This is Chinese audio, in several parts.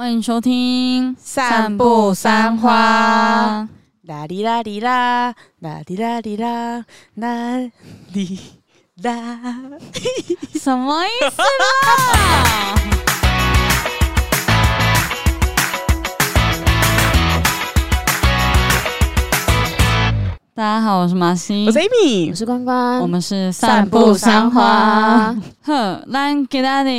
欢迎收听《散步三花》。啦哩啦哩啦，啦哩啦哩啦，啦哩啦，什么意思啦？大家好，我是马西，我是 Amy，我是关关，我们是散步三花。呵，咱给大家。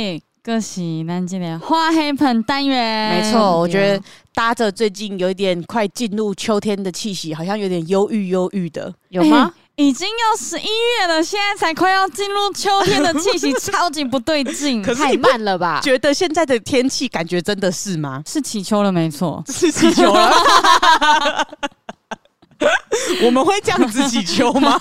恭喜南京的花黑盆单元，没错，我觉得搭着最近有一点快进入秋天的气息，好像有点忧郁忧郁的，有吗？欸、已经要十一月了，现在才快要进入秋天的气息，超级不对劲，可太慢了吧？觉得现在的天气感觉真的是吗？是起秋了，没错，是起秋了。我们会这样子祈求吗？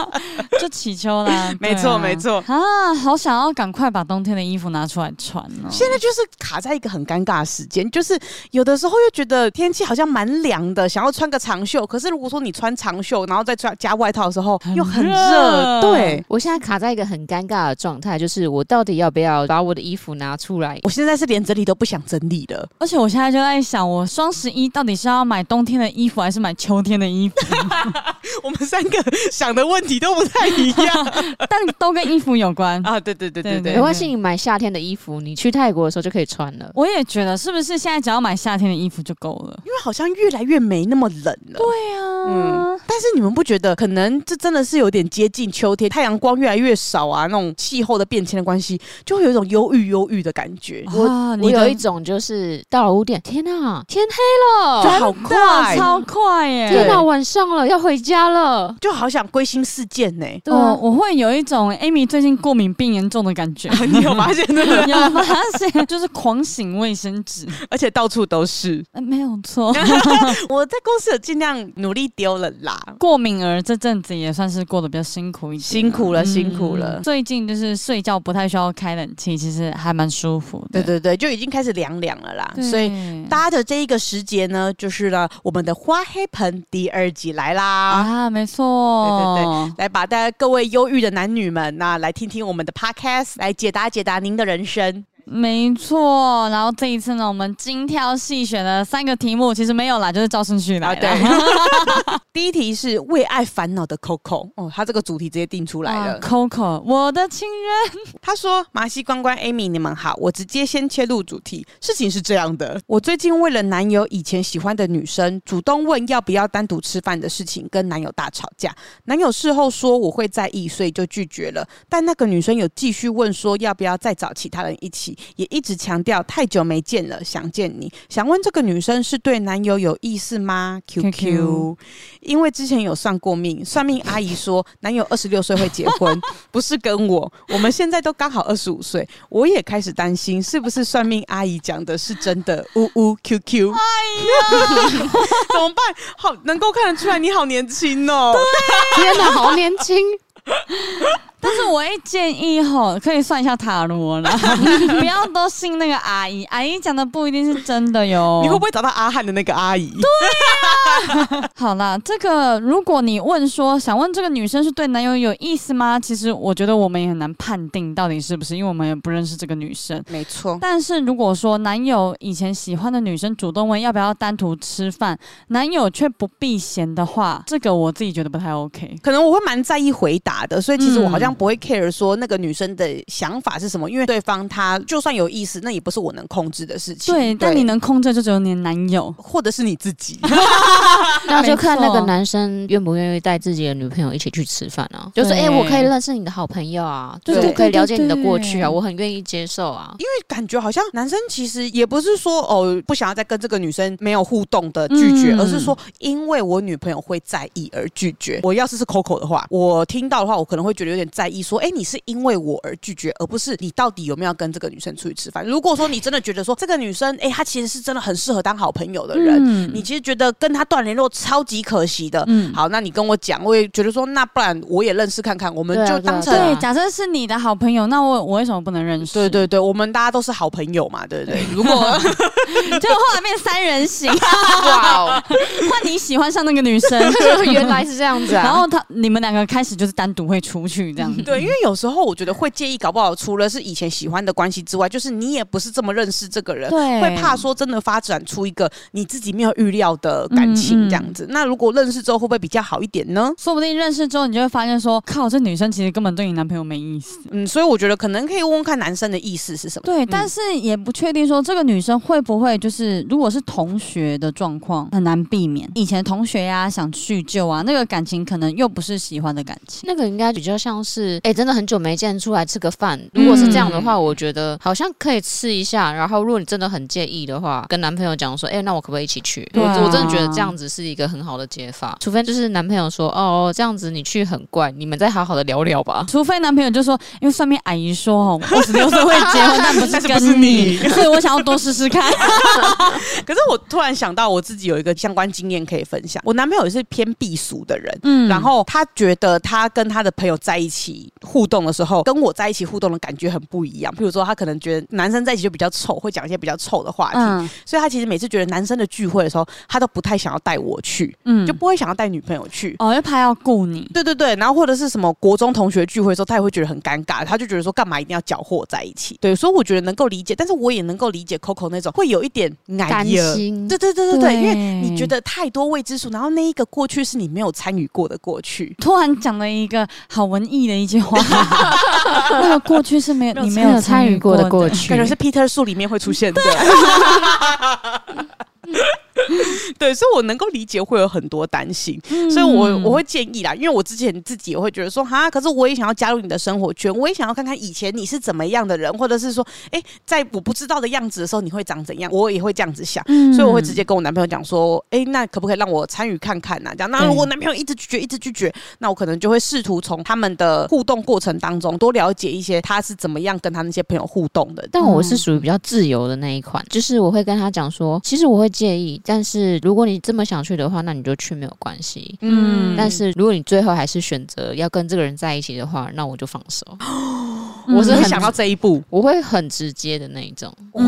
就祈求啦，没错没错啊！好想要赶快把冬天的衣服拿出来穿哦。现在就是卡在一个很尴尬的时间，就是有的时候又觉得天气好像蛮凉的，想要穿个长袖。可是如果说你穿长袖，然后再穿加外套的时候，又很热。对，我现在卡在一个很尴尬的状态，就是我到底要不要把我的衣服拿出来？我现在是连整理都不想整理了，而且我现在就在想，我双十一到底是要买冬天的衣服，还是买秋天的衣服？我们三个想的问题都不太一样，但都跟衣服有关啊！对对对对对，没关系，你买夏天的衣服，你去泰国的时候就可以穿了。我也觉得，是不是现在只要买夏天的衣服就够了？因为好像越来越没那么冷了。对啊，嗯。但是你们不觉得，可能这真的是有点接近秋天，太阳光越来越少啊，那种气候的变迁的关系，就会有一种忧郁忧郁的感觉。我我有一种就是到了五点，天哪，天黑了，就好快，超快耶！天哪，晚上了，要回家了，就好想归心似箭呢。对，我会有一种 Amy 最近过敏病严重的感觉。你有发现对不对？有发现，就是狂醒卫生纸，而且到处都是。没有错，我在公司有尽量努力丢了啦。过敏儿这阵子也算是过得比较辛苦一点，辛苦了，辛苦了。最近就是睡觉不太需要开冷气，其实还蛮舒服的。对对对，就已经开始凉凉了啦。所以搭的这一个时节呢，就是呢我们的花黑盆第二集来啦。啊，没错，对对对，来把大家各位忧郁的男女们，那来听听我们的 podcast，来解答解答您的人生。没错，然后这一次呢，我们精挑细选了三个题目，其实没有啦，就是照顺序来的。啊、第一题是为爱烦恼的 Coco 哦，他这个主题直接定出来了。啊、Coco，我的情人，他说：“马西关关 Amy，你们好，我直接先切入主题。事情是这样的，我最近为了男友以前喜欢的女生主动问要不要单独吃饭的事情，跟男友大吵架。男友事后说我会在意，所以就拒绝了。但那个女生有继续问说要不要再找其他人一起。”也一直强调太久没见了，想见你。想问这个女生是对男友有意思吗？QQ，, QQ 因为之前有算过命，算命阿姨说男友二十六岁会结婚，不是跟我。我们现在都刚好二十五岁，我也开始担心是不是算命阿姨讲的是真的。呜呜，QQ，哎呀，怎么办？好，能够看得出来你好年轻哦。对，天哪，好年轻。但是我一建议吼，可以算一下塔罗了，不要都信那个阿姨，阿姨讲的不一定是真的哟。你会不会找到阿汉的那个阿姨？对啊。好啦，这个如果你问说想问这个女生是对男友有意思吗？其实我觉得我们也很难判定到底是不是，因为我们也不认识这个女生。没错。但是如果说男友以前喜欢的女生主动问要不要单独吃饭，男友却不避嫌的话，这个我自己觉得不太 OK。可能我会蛮在意回答的，所以其实我好像。不会 care 说那个女生的想法是什么，因为对方他就算有意思，那也不是我能控制的事情。对，对但你能控制就只有你的男友或者是你自己。那就看那个男生愿不愿意带自己的女朋友一起去吃饭啊。就是哎、欸，我可以认识你的好朋友啊，对就是我可以了解你的过去啊，我很愿意接受啊。因为感觉好像男生其实也不是说哦不想要再跟这个女生没有互动的拒绝，嗯、而是说因为我女朋友会在意而拒绝。我要是是 Coco 的话，我听到的话，我可能会觉得有点在意。说，哎，你是因为我而拒绝，而不是你到底有没有跟这个女生出去吃饭？如果说你真的觉得说这个女生，哎，她其实是真的很适合当好朋友的人，嗯、你其实觉得跟她断断联络，超级可惜的。嗯，好，那你跟我讲，我也觉得说，那不然我也认识看看，我们就当成对。假设是你的好朋友，那我我为什么不能认识？对对对，我们大家都是好朋友嘛，对不对？如果 结果后来变三人行，哇哦，换你喜欢上那个女生，原来是这样子啊。然后他你们两个开始就是单独会出去这样子。对，因为有时候我觉得会介意，搞不好除了是以前喜欢的关系之外，就是你也不是这么认识这个人，对，会怕说真的发展出一个你自己没有预料的感情这样子。嗯嗯，那如果认识之后会不会比较好一点呢？说不定认识之后你就会发现说，靠，这女生其实根本对你男朋友没意思。嗯，所以我觉得可能可以问问看男生的意思是什么。对，但是也不确定说这个女生会不会就是，如果是同学的状况，很难避免。以前同学呀、啊，想叙旧啊，那个感情可能又不是喜欢的感情，那个应该比较像是，哎、欸，真的很久没见，出来吃个饭。如果是这样的话，我觉得好像可以吃一下。然后，如果你真的很介意的话，跟男朋友讲说，哎、欸，那我可不可以一起去？我我真的觉得这样子是一个很好的解法。除非就是男朋友说，哦，这样子你去很怪，你们再好好的聊聊吧。除非男朋友就说，因为上面阿姨说，哦，二十六岁会结婚，但不是 跟你，所以我想要多试试看。可是我突然想到，我自己有一个相关经验可以分享。我男朋友也是偏避俗的人，嗯，然后他觉得他跟他的朋友在一起互动的时候，跟我在一起互动的感觉很不一样。比如说，他可能觉得男生在一起就比较臭，会讲一些比较臭的话题，嗯，所以他其实每次觉得男生的聚会的时候，他都不太想要带我去，嗯，就不会想要带女朋友去，哦，因为怕要顾你。对对对，然后或者是什么国中同学聚会的时候，他也会觉得很尴尬，他就觉得说干嘛一定要搅和在一起？对，所以我觉得能够理解，但是我也能够理解 Coco 那种会有一点感心。对对对对对，因为你觉得太多未知数，然后那一个过去是你没有参与过的过去。突然讲了一个好文艺的一句话，那个过去是没有你没有参与过的过去，感觉是 Peter 树里面会出现的。对，所以我能够理解会有很多担心，嗯、所以我我会建议啦，因为我之前自己也会觉得说，哈，可是我也想要加入你的生活圈，我也想要看看以前你是怎么样的人，或者是说，哎，在我不知道的样子的时候，你会长怎样，我也会这样子想，嗯、所以我会直接跟我男朋友讲说，哎，那可不可以让我参与看看呢、啊？这样，那如果男朋友一直拒绝，一直拒绝，那我可能就会试图从他们的互动过程当中多了解一些他是怎么样跟他那些朋友互动的。但我是属于比较自由的那一款，就是我会跟他讲说，其实我会介意，但是如果你这么想去的话，那你就去没有关系。嗯，但是如果你最后还是选择要跟这个人在一起的话，那我就放手。我是会想到这一步，我会很直接的那一种。哇，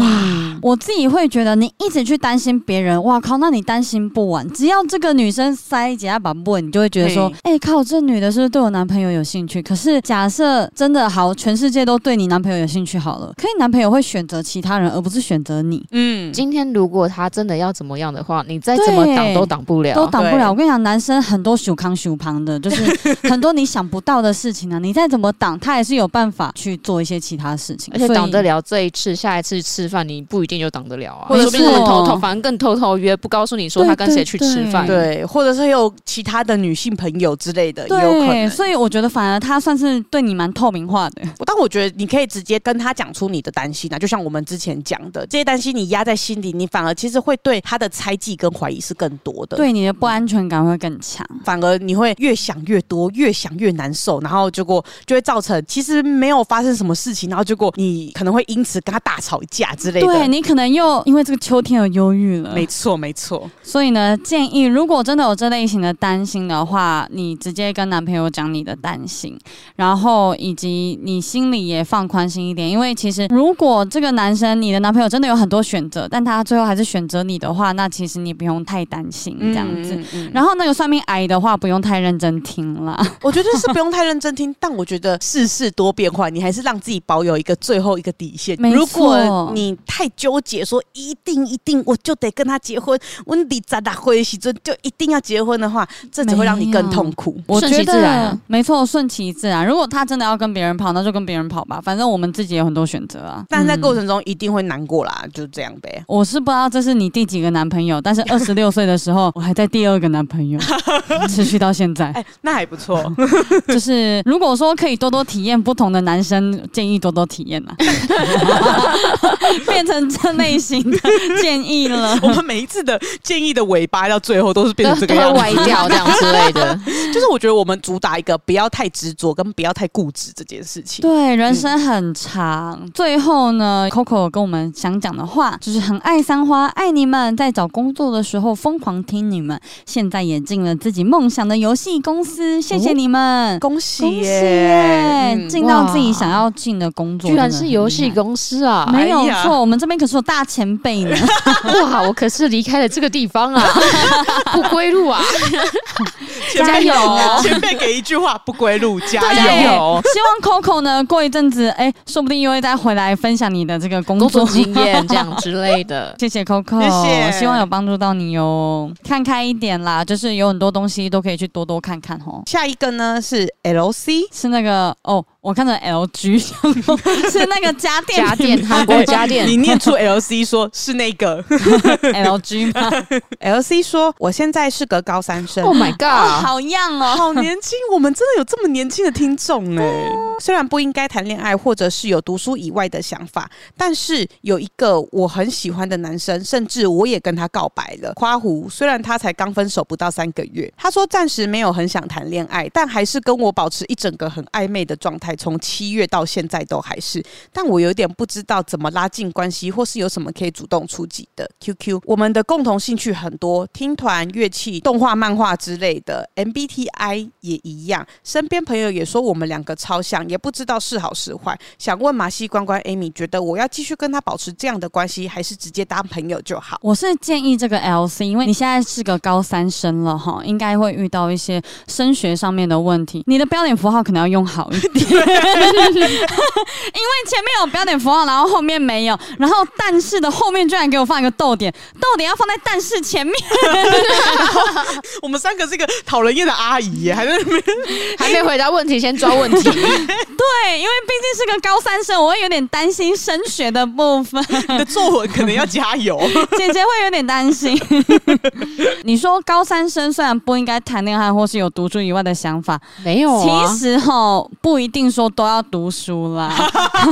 我自己会觉得你一直去担心别人，哇靠，那你担心不完。只要这个女生塞几下把不稳，你就会觉得说，哎靠，这女的是不是对我男朋友有兴趣？可是假设真的好，全世界都对你男朋友有兴趣好了，可以男朋友会选择其他人，而不是选择你。嗯，今天如果他真的要怎么样的话，你再怎么挡都挡不了，都挡不了。我跟你讲，男生很多手康手旁的，就是很多你想不到的事情啊，你再怎么挡，他也是有办法去做一些其他事情。而且挡得了这一次，下一次吃饭你不一定就挡得了啊。或者是偷偷，反正更偷偷约，不告诉你说他跟谁去吃饭，对，或者是有其他的女性朋友之类的，也有可能。所以我觉得反而他算是对你蛮透明化的。但我觉得你可以直接跟他讲出你的担心啊，就像我们之前讲的，这些担心你压在心里，你反而其实会对他的猜忌跟怀疑是更多的。对你的不安全感会更强，反而你会越想越多，越想越难受，然后结果就会造成其实没有发生什么事情，然后结果你可能会因此跟他大吵一架之类的。对，你可能又因为这个秋天而忧郁了。没错，没错。所以呢，建议如果真的有这类型的担心的话，你直接跟男朋友讲你的担心，然后以及你心里也放宽心一点，因为其实如果这个男生你的男朋友真的有很多选择，但他最后还是选择你的话，那其实你不用太担心。这样子，嗯嗯嗯、然后那个算命阿姨的话，不用太认真听了。我觉得是不用太认真听，但我觉得世事多变化，你还是让自己保有一个最后一个底线。如果你太纠结，说一定一定我就得跟他结婚，我你咋打回喜尊就一定要结婚的话，这只会让你更痛苦。我觉得没错，顺其自然。如果他真的要跟别人跑，那就跟别人跑吧，反正我们自己有很多选择啊。但是在过程中一定会难过啦，就这样呗。我是不知道这是你第几个男朋友，但是 二十六岁的时候。我还在第二个男朋友，持续到现在，哎，那还不错。就是如果说可以多多体验不同的男生建议多多体验啦，变成这类型的建议了。我们每一次的建议的尾巴到最后都是变成这个样子，歪掉这样之类的。就是我觉得我们主打一个不要太执着，跟不要太固执这件事情。对，人生很长。嗯、最后呢，Coco 跟我们想讲的话就是很爱三花，爱你们，在找工作的时候疯狂听你们，现在也进了自己梦想的游戏公司，谢谢你们，哦、恭喜恭喜耶！进、嗯、到自己想要进的工作，居然是游戏公司啊！没有错，我们这边可是有大前辈呢。哇，我可是离开了这个地方啊，不归路啊！加油！前辈给一句话：不归路，加油！希望 Coco 呢，过一阵子，哎，说不定又会再回来分享你的这个工作，工作经验，这样之类的。谢谢 Coco，谢谢，希望有帮助到你哟。看开一点啦，就是有很多东西都可以去多多看看哦。下一个呢是 LC，是那个哦。我看到 LG 是那个家电家电韩国家电，你念出 LC 说是那个 LG 吗？LC 说我现在是个高三生。Oh my god，哦好样哦，好年轻！我们真的有这么年轻的听众哎。虽然不应该谈恋爱，或者是有读书以外的想法，但是有一个我很喜欢的男生，甚至我也跟他告白了。夸胡，虽然他才刚分手不到三个月，他说暂时没有很想谈恋爱，但还是跟我保持一整个很暧昧的状态。从七月到现在都还是，但我有点不知道怎么拉近关系，或是有什么可以主动出击的。QQ，我们的共同兴趣很多，听团、乐器、动画、漫画之类的。MBTI 也一样，身边朋友也说我们两个超像，也不知道是好是坏。想问马戏关关 Amy，觉得我要继续跟他保持这样的关系，还是直接当朋友就好？我是建议这个 LC，因为你现在是个高三生了哈，应该会遇到一些升学上面的问题，你的标点符号可能要用好一点。因为前面有标点符号，然后后面没有，然后但是的后面居然给我放一个逗点，逗点要放在但是前面。我们三个是一个讨人厌的阿姨，还在那边还没回答问题，先抓问题。对，因为毕竟是个高三生，我会有点担心升学的部分。你的作文可能要加油，姐姐会有点担心。你说高三生虽然不应该谈恋爱，或是有读书以外的想法，没有、啊，其实哈不一定说都要读书啦，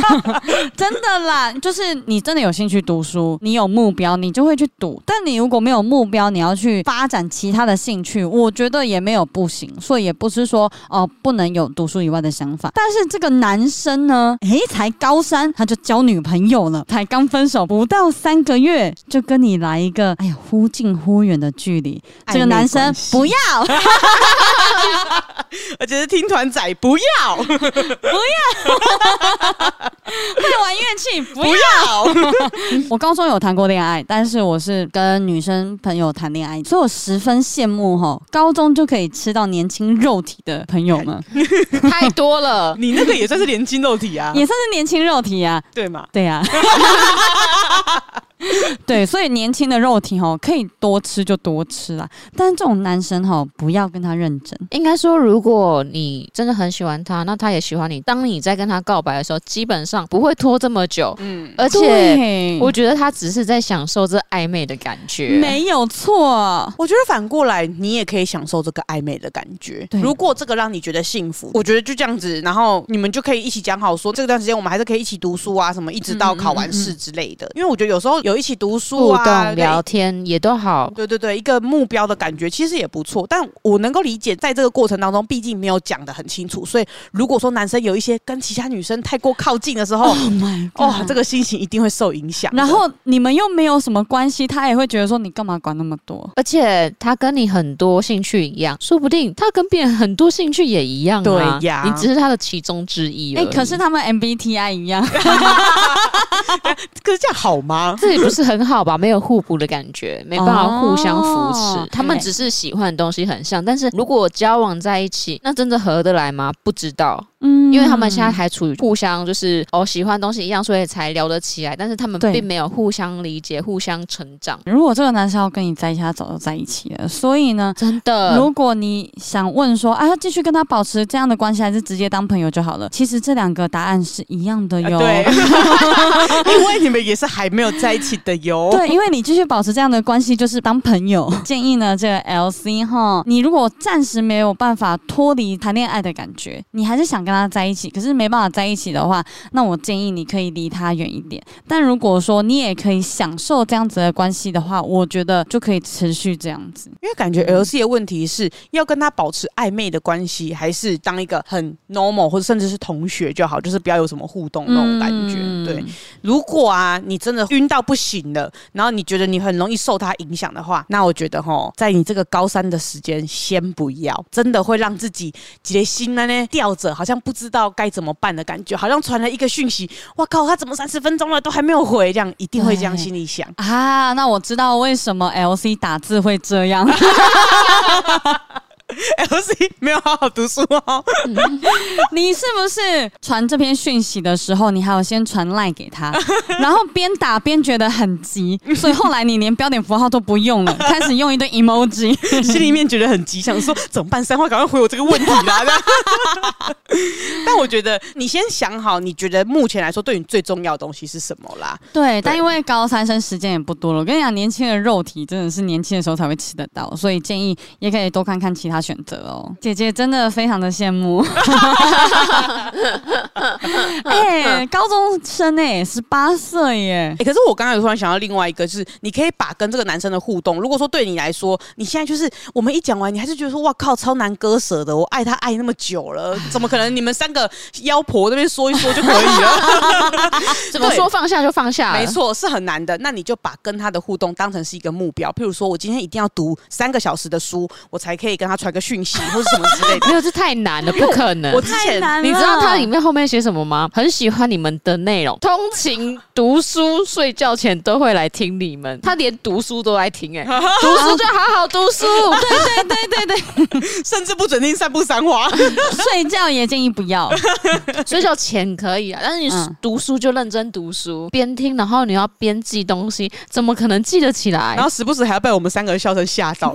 真的啦，就是你真的有兴趣读书，你有目标，你就会去读。但你如果没有目标，你要去发展其他的兴趣，我觉得也没有不行。所以也不是说哦、呃、不能有读书以外的想法。但是这个男生呢，诶，才高三他就交女朋友了，才刚分手不到三个月，就跟你来一个哎呀忽近忽远的距离。这个男生不要，而且是听团仔不要。不要会玩乐器，不要。我高中有谈过恋爱，但是我是跟女生朋友谈恋爱，所以我十分羡慕哈，高中就可以吃到年轻肉体的朋友们，太多了。你那个也算是年轻肉体啊，也算是年轻肉体啊，对吗？对呀。对，所以年轻的肉体哈，可以多吃就多吃啦。但是这种男生哈，不要跟他认真。应该说，如果你真的很喜欢他，那他也喜欢你。当你在跟他告白的时候，基本上不会拖这么久。嗯，而且我觉得他只是在享受这暧昧的感觉，没有错。我觉得反过来，你也可以享受这个暧昧的感觉。对，如果这个让你觉得幸福，我觉得就这样子，然后你们就可以一起讲好说，这段时间我们还是可以一起读书啊，什么一直到考完试之类的。嗯嗯嗯嗯。因为我觉得有时候。有一起读书啊，互动聊天也都好。对对对，一个目标的感觉其实也不错。但我能够理解，在这个过程当中，毕竟没有讲的很清楚。所以如果说男生有一些跟其他女生太过靠近的时候，Oh my God，哦，这个心情一定会受影响。然后你们又没有什么关系，他也会觉得说你干嘛管那么多？而且他跟你很多兴趣一样，说不定他跟别人很多兴趣也一样啊。对呀，你只是他的其中之一。哎，可是他们 MBTI 一样，可是这样好吗？不是很好吧？没有互补的感觉，没办法互相扶持。哦、他们只是喜欢的东西很像，但是如果交往在一起，那真的合得来吗？不知道。嗯，因为他们现在还处于互相就是哦喜欢东西一样，所以才聊得起来。但是他们并没有互相理解、互相成长。如果这个男生要跟你在一起，他早就在一起了。所以呢，真的，如果你想问说，啊，要继续跟他保持这样的关系，还是直接当朋友就好了？其实这两个答案是一样的哟。因为你们也是还没有在一起的哟。对，因为你继续保持这样的关系，就是当朋友。建议呢，这个 LC 哈，你如果暂时没有办法脱离谈恋爱的感觉，你还是想。跟他在一起，可是没办法在一起的话，那我建议你可以离他远一点。但如果说你也可以享受这样子的关系的话，我觉得就可以持续这样子。因为感觉 LC 的问题是要跟他保持暧昧的关系，还是当一个很 normal 或者甚至是同学就好，就是不要有什么互动那种感觉。嗯、对，如果啊你真的晕到不行了，然后你觉得你很容易受他影响的话，那我觉得齁，在你这个高三的时间先不要，真的会让自己觉得心呢吊着，好像不知道该怎么办的感觉，好像传了一个讯息，哇靠，他怎么三十分钟了都还没有回？这样一定会这样心里想啊。那我知道为什么 LC 打字会这样。LC 没有好好读书哦，你是不是传这篇讯息的时候，你还有先传赖给他，然后边打边觉得很急，所以后来你连标点符号都不用了，开始用一堆 emoji，心里面觉得很急，想说怎么办？三花赶快回我这个问题啦！但我觉得你先想好，你觉得目前来说对你最重要的东西是什么啦？对，对但因为高三生时间也不多了，我跟你讲，年轻的肉体真的是年轻的时候才会吃得到，所以建议也可以多看看其他。选择哦，姐姐真的非常的羡慕。哎、欸，高中生哎、欸，十八岁耶！哎、欸，可是我刚刚有突然想到另外一个，就是你可以把跟这个男生的互动，如果说对你来说，你现在就是我们一讲完，你还是觉得说哇靠，超难割舍的，我爱他爱那么久了，怎么可能？你们三个妖婆那边说一说就可以了？怎么说放下就放下？没错，是很难的。那你就把跟他的互动当成是一个目标，譬如说我今天一定要读三个小时的书，我才可以跟他传。个讯息或者什么之类的，没有，这太难了，不可能。我之前你知道它里面后面写什么吗？很喜欢你们的内容，通勤、读书、睡觉前都会来听你们。他连读书都来听，哎，读书就好好读书。对对对对对，甚至不准听散步三花。睡觉也建议不要，睡觉前可以啊，但是你读书就认真读书，边听然后你要边记东西，怎么可能记得起来？然后时不时还要被我们三个笑声吓到。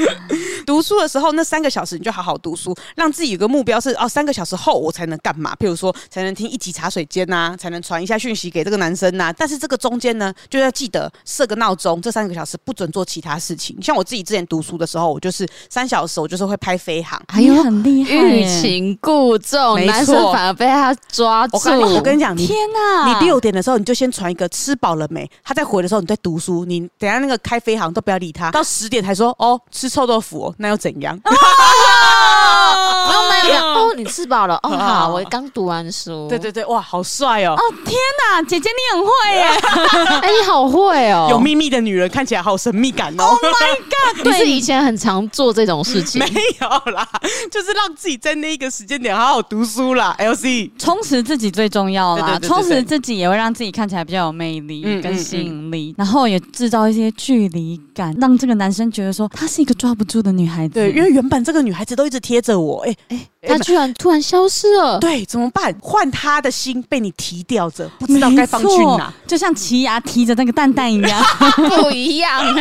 读书的时候，那三个小时你就好好读书，让自己有个目标是哦，三个小时后我才能干嘛？譬如说，才能听一集茶水间呐、啊，才能传一下讯息给这个男生呐、啊。但是这个中间呢，就要记得设个闹钟，这三个小时不准做其他事情。像我自己之前读书的时候，我就是三小时，我就是会拍飞航，还有很厉害，欲擒故纵，男生反而被他抓住。我，我跟你讲，天哪！你六点的时候你就先传一个吃饱了没？他在回的时候你在读书，你等下那个开飞航都不要理他，到十点才说哦。吃臭豆腐，那又怎样？不用那样哦。你吃饱了哦，好，我刚读完书。对对对，哇，好帅哦！哦，天哪，姐姐你很会耶！哎，你好会哦！有秘密的女人看起来好神秘感哦。Oh my god！你是以前很常做这种事情？没有啦，就是让自己在那一个时间点好好读书啦。LC 充实自己最重要啦，充实自己也会让自己看起来比较有魅力跟吸引力，然后也制造一些距离感，让这个男生觉得说她是一个。抓不住的女孩子，对，因为原本这个女孩子都一直贴着我，哎、欸、哎，她、欸、居然突然消失了，对，怎么办？换他的心被你提掉着，不知道该放去哪，就像奇牙提着那个蛋蛋一样，不一样。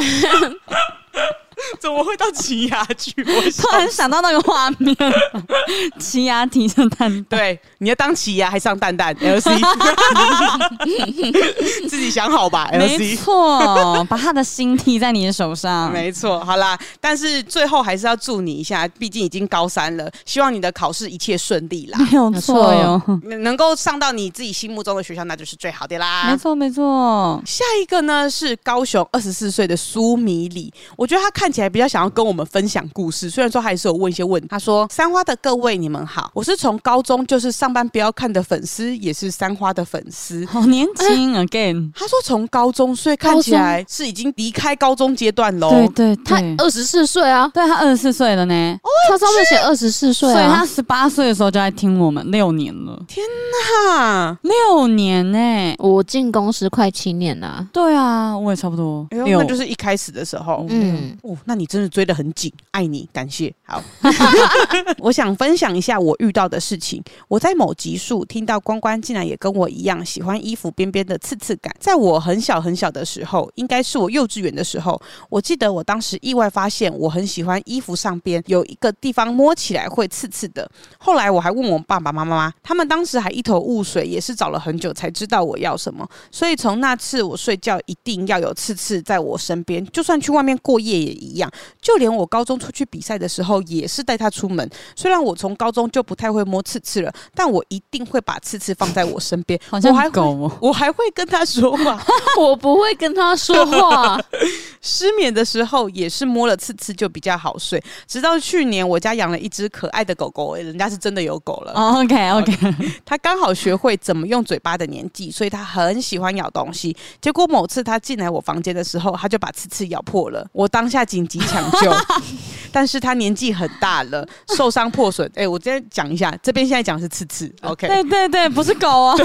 怎么会到奇牙去？我 突然想到那个画面，奇牙提着蛋蛋。对，你要当奇牙还上蛋蛋？LC，自己想好吧。LC，没错，把他的心踢在你的手上。没错，好啦，但是最后还是要祝你一下，毕竟已经高三了，希望你的考试一切顺利啦。没有错哟，能够上到你自己心目中的学校，那就是最好的啦。没错，没错。下一个呢是高雄二十四岁的苏米里，我觉得他看。看起来比较想要跟我们分享故事，虽然说还是有问一些问题。他说：“三花的各位，你们好，我是从高中就是上班不要看的粉丝，也是三花的粉丝，好年轻、欸、again。”他说：“从高中，所以看起来是已经离开高中阶段喽。”对对，对，他二十四岁啊，对他二十四岁了呢。他上面写二十四岁，所以他十八岁的时候就在听我们六年了。天哪，六年呢、欸！我进公司快七年了。对啊，我也差不多。哎呦，那就是一开始的时候。嗯。那你真的追得很紧，爱你，感谢。好，我想分享一下我遇到的事情。我在某集数听到关关竟然也跟我一样喜欢衣服边边的刺刺感。在我很小很小的时候，应该是我幼稚园的时候，我记得我当时意外发现我很喜欢衣服上边有一个地方摸起来会刺刺的。后来我还问我爸爸妈妈，他们当时还一头雾水，也是找了很久才知道我要什么。所以从那次我睡觉一定要有刺刺在我身边，就算去外面过夜也。一样。就连我高中出去比赛的时候，也是带他出门。虽然我从高中就不太会摸刺刺了，但我一定会把刺刺放在我身边。好像我还狗哦会，我还会跟他说话。我不会跟他说话。失眠的时候也是摸了刺刺就比较好睡。直到去年，我家养了一只可爱的狗狗，人家是真的有狗了。Oh, OK OK，它刚好学会怎么用嘴巴的年纪，所以它很喜欢咬东西。结果某次它进来我房间的时候，它就把刺刺咬破了。我当下紧急抢救，但是他年纪很大了，受伤破损。哎、欸，我今天讲一下，这边现在讲的是刺刺。OK，对对对，不是狗哦，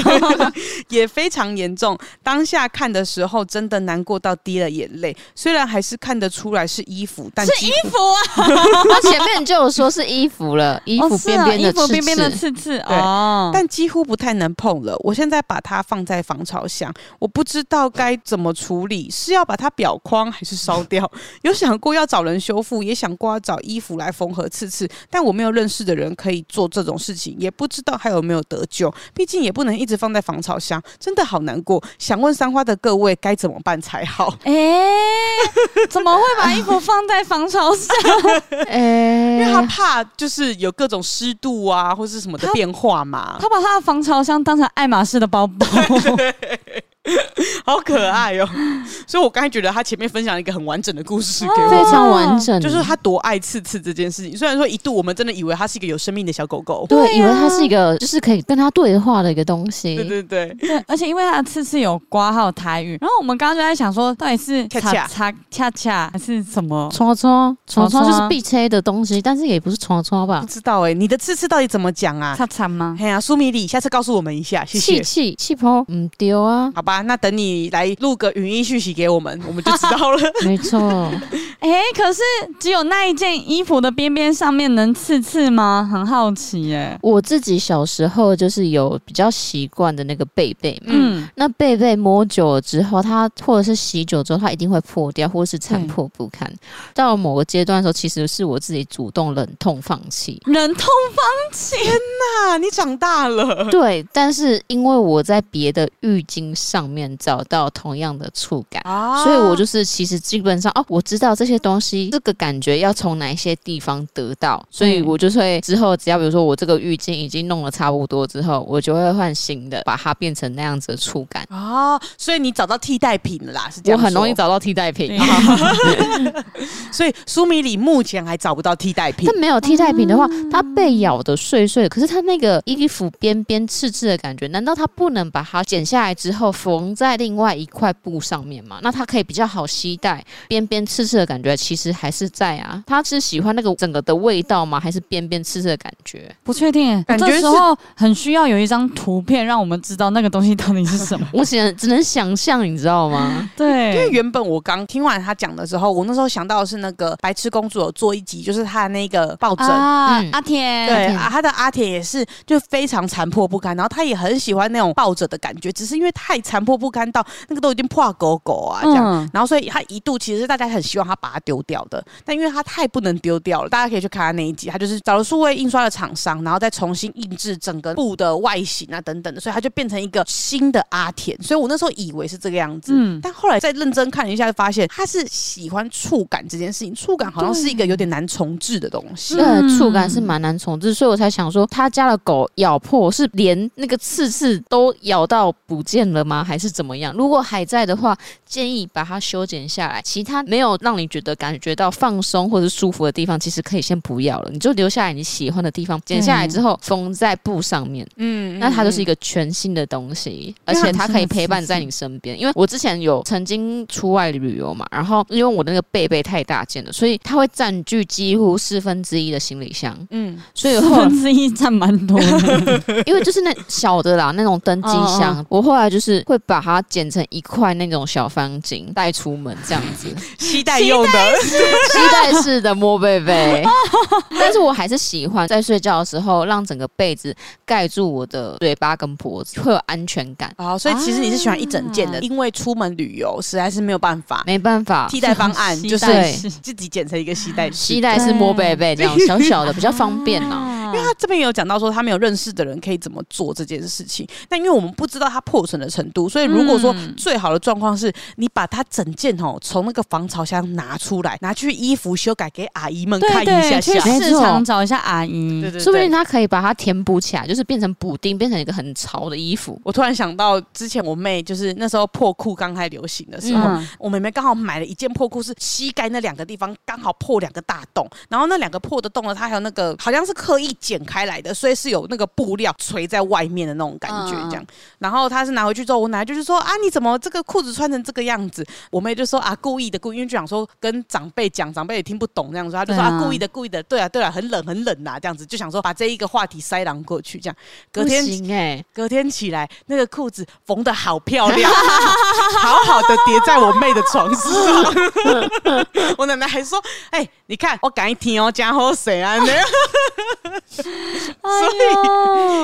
也非常严重。当下看的时候，真的难过到滴了眼泪。虽然还是看得出来是衣服，但是衣服啊，他前面就有说是衣服了，衣服边边的刺刺，哦啊、衣服边边的刺刺，对，哦、但几乎不太能碰了。我现在把它放在防潮箱，我不知道该怎么处理，是要把它裱框还是烧掉？有想过要找人修复，也想过要找衣服来缝合刺刺，但我没有认识的人可以做这种事情，也不知道还有没有得救。毕竟也不能一直放在防潮箱，真的好难过。想问三花的各位该怎么办才好？哎、欸，怎么会把衣服放在防潮箱？哎、欸，因为他怕就是有各种湿度啊，或是什么的变化嘛。他，他把他的防潮箱当成爱马仕的包包。好可爱哦、喔！所以我刚才觉得他前面分享了一个很完整的故事给我，非常完整，就是他多爱刺刺这件事情。虽然说一度我们真的以为他是一个有生命的小狗狗，对，以为他是一个就是可以跟他对话的一个东西。对对对对，而且因为他的刺刺有挂号台语，然后我们刚刚就在想说，到底是恰恰恰恰还是什么？戳戳戳戳就是必切的东西，但是也不是戳戳吧？不知道哎、欸，你的刺刺到底怎么讲啊？恰恰吗？哎呀，苏米里，下次告诉我们一下，谢谢。气气气泡，嗯，丢啊，好吧，那等你来录个语音讯息给我们，我们就知道了。没错，哎、欸，可是只有那一件衣服的边边上面能刺刺吗？很好奇耶。我自己小时候就是有比较习惯的那个贝贝，嗯，那背背摸久了之后，它或者是洗久之后，它一定会破掉，或者是残破不堪。到了某个阶段的时候，其实是我自己主动忍痛放弃。忍痛放弃？天哪，你长大了。对，但是因为我在别的浴巾上面找到同样的触感，啊、所以我就是其实基本上哦，我知道这些东西这个感觉要从哪一些地方得到，所以我就会之后只要比如说我这个浴巾已经弄了差不多之后，我就会换新的，把它变成那样子的触感哦。所以你找到替代品了啦，是这样？我很容易找到替代品，所以苏米里目前还找不到替代品。它没有替代品的话，它被咬的碎碎的，可是它那个衣服边边刺刺的感觉，难道它不能把它剪下来之后缝在另外一块布上面嘛，那它可以比较好吸带，边边刺刺的感觉其实还是在啊。他是喜欢那个整个的味道吗？还是边边刺刺的感觉？不确定，感觉时候很需要有一张图片让我们知道那个东西到底是什么。我只只能想象，你知道吗？对，因为原本我刚听完他讲的时候，我那时候想到的是那个白痴公主有做一集，就是他的那个抱枕啊，嗯、阿田，对啊，他的阿田也是就非常残破不堪，然后他也很喜欢那种抱着的感觉，只是因为太残破不堪到那个都已经破狗狗啊，这样，嗯、然后所以他一度其实大家很希望他把它丢掉的，但因为他太不能丢掉了，大家可以去看他那一集，他就是找了数位印刷的厂商，然后再重新印制整个布的外形啊等等的，所以他就变成一个新的阿田。所以我那时候以为是这个样子，嗯，但后来再认真看了一下，就发现他是喜欢触感这件事情，触感好像是一个有点难重置的东西，对，触感是蛮难重置，所以我才想说，他家的狗咬破是连那个刺刺都咬到不见了吗？还是怎么样？如果还在的话，建议把它修剪下来。其他没有让你觉得感觉到放松或者舒服的地方，其实可以先不要了，你就留下来你喜欢的地方。剪下来之后缝在布上面，嗯，那它就是一个全新的东西，而且它可以陪伴在你身边。因为我之前有曾经出外旅游嘛，然后因为我的那个背背太大件了，所以它会占据几乎四分之一的行李箱，嗯，所以四分之一占蛮多的，因为就是那小的啦，那种登机箱，我后来就是会把它剪成一块那种小方巾带出门这样子，期待用的，期待式的摸贝贝，但是我还是喜欢在睡觉的时候让整个被子盖住我的嘴巴跟脖子，会有安全感。哦，所以其实你是喜欢一整件的，啊、因为出门旅游实在是没有办法，没办法。替代方案就是自己剪成一个系带，携带是摸贝贝这样小小的比较方便呢、啊。因为他这边也有讲到说他没有认识的人可以怎么做这件事情。那因为我们不知道他破损的程度，所以如果说最好的状况是你把他整件哦从那个防潮箱拿出来，拿去衣服修改给阿姨们看一下下，去市场找一下阿姨，对对对，说不定他可以把它填补起来，就是变成补丁，变成一个很潮的衣服。我突然想到之前我妹就是那时候破裤刚开始流行的时候，嗯、我妹妹刚好买了一件破裤，是膝盖那两个地方刚好破两个大洞，然后那两个破的洞呢，它还有那个好像是刻意剪开来的，所以是有那个布料垂在外面的那种感觉，这样。然后她是拿回去之后，我奶奶就是说啊，你怎么这个裤子穿成这个样子？我妹就说啊，故意的，故意，因为就想说跟长辈讲，长辈也听不懂这样子，她就说啊，故意的，故意的，对啊，对啊，很冷，很冷呐，这样子就想说把这一个话题塞狼过去，这样。隔天哎，隔天起来那个裤子缝的好漂亮，好好的叠在我妹的床上。我奶奶还说，哎、欸，你看我赶一听哦，加好水啊，所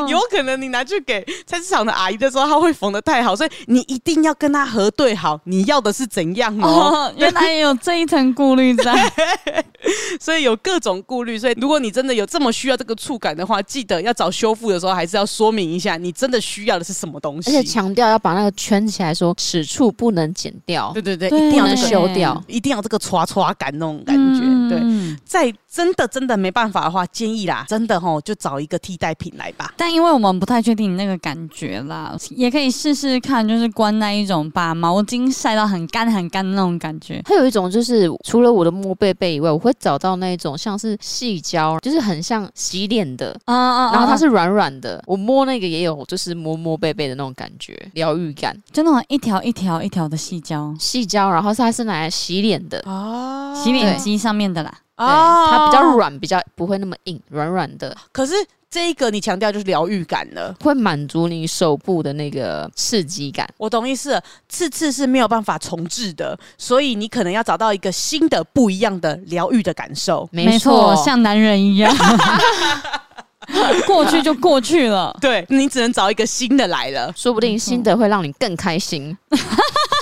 以有可能你拿去给菜市场的阿姨的时候，她会缝的太好，所以你一定要跟她核对好，你要的是怎样哦。哦原来也有这一层顾虑在，所以有各种顾虑。所以如果你真的有这么需要这个触感的话，记得要找修复的时候，还是要说明一下，你真的需要的是什么东西，而且强调要把那个圈起来说，说此处不能剪掉。对对对，对一定要修掉，一定要这个刷刷感那种感觉。嗯、对，在真的真的没办法的话，建议啦，真的吼就找一个替代品来吧。但因为我们不太确定你那个感觉啦，也可以试试看，就是关那一种，把毛巾晒到很干很干的那种感觉。还有一种就是，除了我的摸背背以外，我会找到那一种像是细胶，就是很像洗脸的，啊啊，然后它是软软的，我摸那个也有，就是摸摸背背的那种感觉，疗愈感，就那种一条一条一条的细胶，细胶，然后它是拿来洗脸的。哦，洗脸机上面的啦，对，它比较软，比较不会那么硬，软软的。可是这一个你强调就是疗愈感了，会满足你手部的那个刺激感。我懂意思，刺刺是没有办法重置的，所以你可能要找到一个新的不一样的疗愈的感受。没错，像男人一样。过去就过去了，对，你只能找一个新的来了，说不定新的会让你更开心。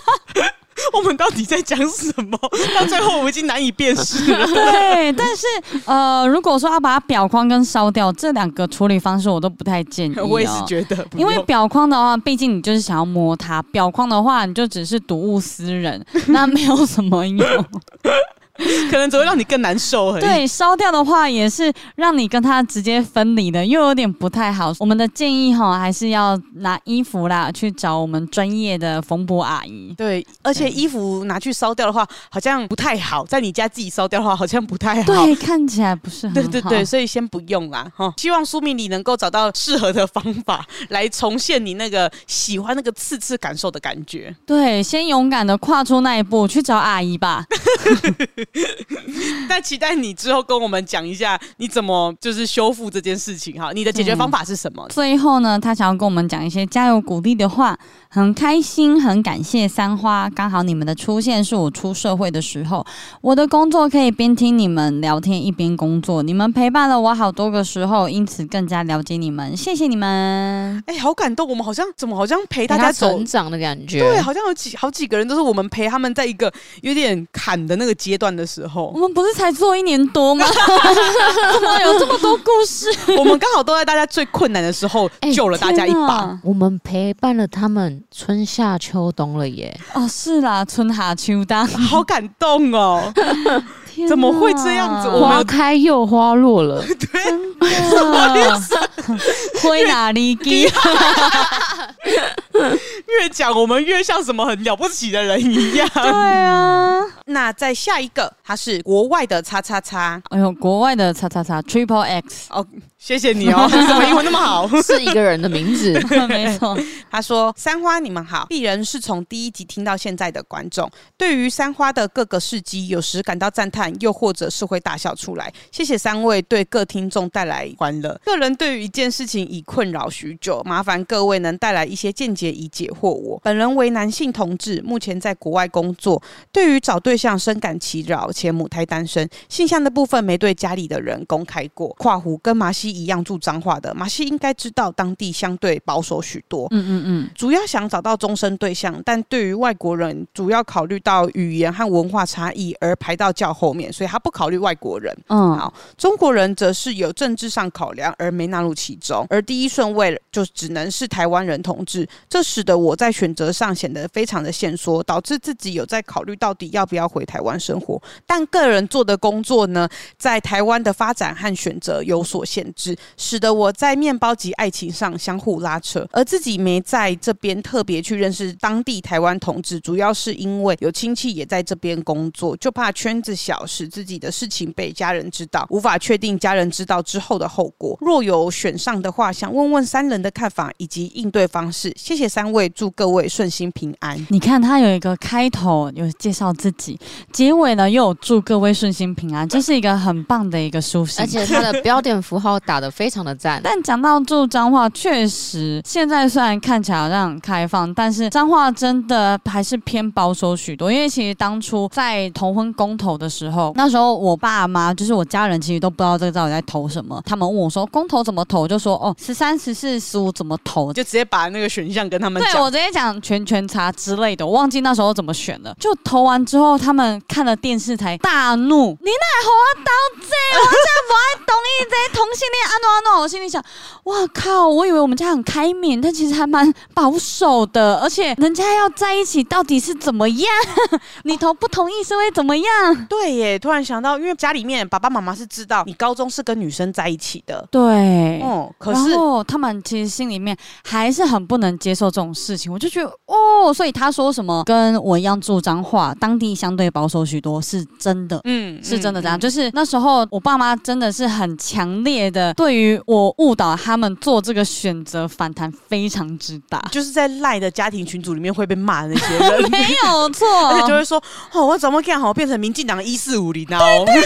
我们到底在讲什么？到最后我已经难以辨识了。对，但是呃，如果说要把它裱框跟烧掉这两个处理方式，我都不太建议哦。我也是觉得，因为表框的话，毕竟你就是想要摸它；表框的话，你就只是睹物思人，那没有什么用。可能只会让你更难受。对，烧掉的话也是让你跟他直接分离的，又有点不太好。我们的建议哈，还是要拿衣服啦去找我们专业的缝补阿姨。对，而且衣服拿去烧掉的话，好像不太好。在你家自己烧掉的话，好像不太好。对，看起来不是很好。对对对，所以先不用啦。哈，希望苏明你能够找到适合的方法来重现你那个喜欢那个刺刺感受的感觉。对，先勇敢的跨出那一步去找阿姨吧。但期待你之后跟我们讲一下你怎么就是修复这件事情哈，你的解决方法是什么？嗯，最后呢，他想要跟我们讲一些加油鼓励的话，很开心，很感谢三花，刚好你们的出现是我出社会的时候，我的工作可以边听你们聊天一边工作，你们陪伴了我好多个时候，因此更加了解你们，谢谢你们。哎，好感动，我们好像怎么好像陪大家成长的感觉？对，好像有几好几个人都是我们陪他们在一个有点坎的那个阶段的时候，我们不是才做一年多吗？怎么有这么多故事？我们刚好都在大家最困难的时候救了大家一把，我们陪伴了他们春夏秋冬了耶！哦，是啦，春夏秋冬，好感动哦！怎么会这样子？花开又花落了，对，灰哪里给？越讲我们越像什么很了不起的人一样。对啊，那再下一个，他是国外的叉叉叉。哎呦，国外的叉叉叉 Triple X 哦。谢谢你哦，怎么英文那么好？是一个人的名字，没错。他说：“三花，你们好。鄙人是从第一集听到现在的观众，对于三花的各个事迹，有时感到赞叹，又或者是会大笑出来。谢谢三位对各听众带来欢乐。个人对于一件事情已困扰许久，麻烦各位能带来一些见解以解惑我。本人为男性同志，目前在国外工作，对于找对对象深感其扰，且母胎单身。性向的部分没对家里的人公开过。跨湖跟麻希一样住彰化的，马西应该知道当地相对保守许多。嗯嗯嗯，主要想找到终身对象，但对于外国人，主要考虑到语言和文化差异而排到较后面，所以他不考虑外国人。嗯，好，中国人则是有政治上考量而没纳入其中，而第一顺位就只能是台湾人同志，这使得我在选择上显得非常的限缩，导致自己有在考虑到底要不要回台湾生活，但个人做的工作呢，在台湾的发展和选择有所限制，使得我在面包及爱情上相互拉扯，而自己没在这边特别去认识当地台湾同志，主要是因为有亲戚也在这边工作，就怕圈子小，使自己的事情被家人知道，无法确定家人知道之后的后果。若有选上的话，想问问三人的看法以及应对方式。谢谢三位，祝各位顺心平安。你看他有一个开头有介绍自己，结尾呢又有祝各位顺心平安，这是一个很棒的一个书信，而且他的标点符号打得非常的赞。但讲到住彰化，确实现在虽然看起来好像很开放，但是彰化真的还是偏保守许多。因为其实当初在同婚公投的时候，那时候我爸妈就是我家人，其实都不知道这个到底在投什么。他们问我说公投怎么投，我就说哦，十三、十四、十五怎么投，就直接把那个选项跟他们讲。对，我直接讲全全查之类的，我忘记那时候怎么选了。就投完之后，他们看了电视台大怒：“你奈何我刀子？我家不爱同意这同性恋，安诺阿诺。”我心里想：“哇靠！我以为我们家很开明，但其实还蛮保守的。而且人家要在一起，到底是怎么样？你同不同意是会怎么样？”对耶，突然想到，因为家里面爸爸妈妈是知道你高中是跟女生在一起的，对，哦、嗯，可是他们其实心里面还是很不能接受这种事情。我就觉得哦，所以他说什么跟我一样住彰化，当地相对保守许多，是真的，嗯，是真的这样。嗯、就是那时候我爸妈真的是很强烈的对于我误导他们做这个选择反弹非常之大，就是在赖的家庭群组里面会被骂的那些人 没有错，而且就会说哦，我怎么这样好变成民进党一四五零啊？对对对